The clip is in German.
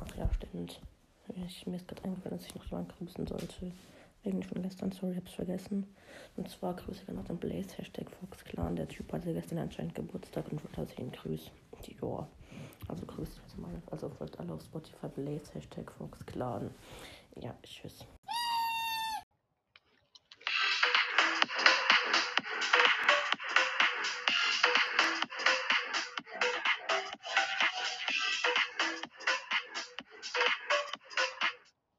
Ach ja, stimmt. Ich, mir ist gerade eingefallen, dass ich noch jemanden grüßen sollte. Eigentlich von gestern, sorry, hab's vergessen. Und zwar grüße ich noch den Blaze, Hashtag FoxClan. Der Typ hatte gestern anscheinend Geburtstag und wollte also ihn grüßen. Die Joa. Also grüßt also, meine, also folgt alle auf Spotify Blaze, Hashtag FoxClan. Ja, tschüss.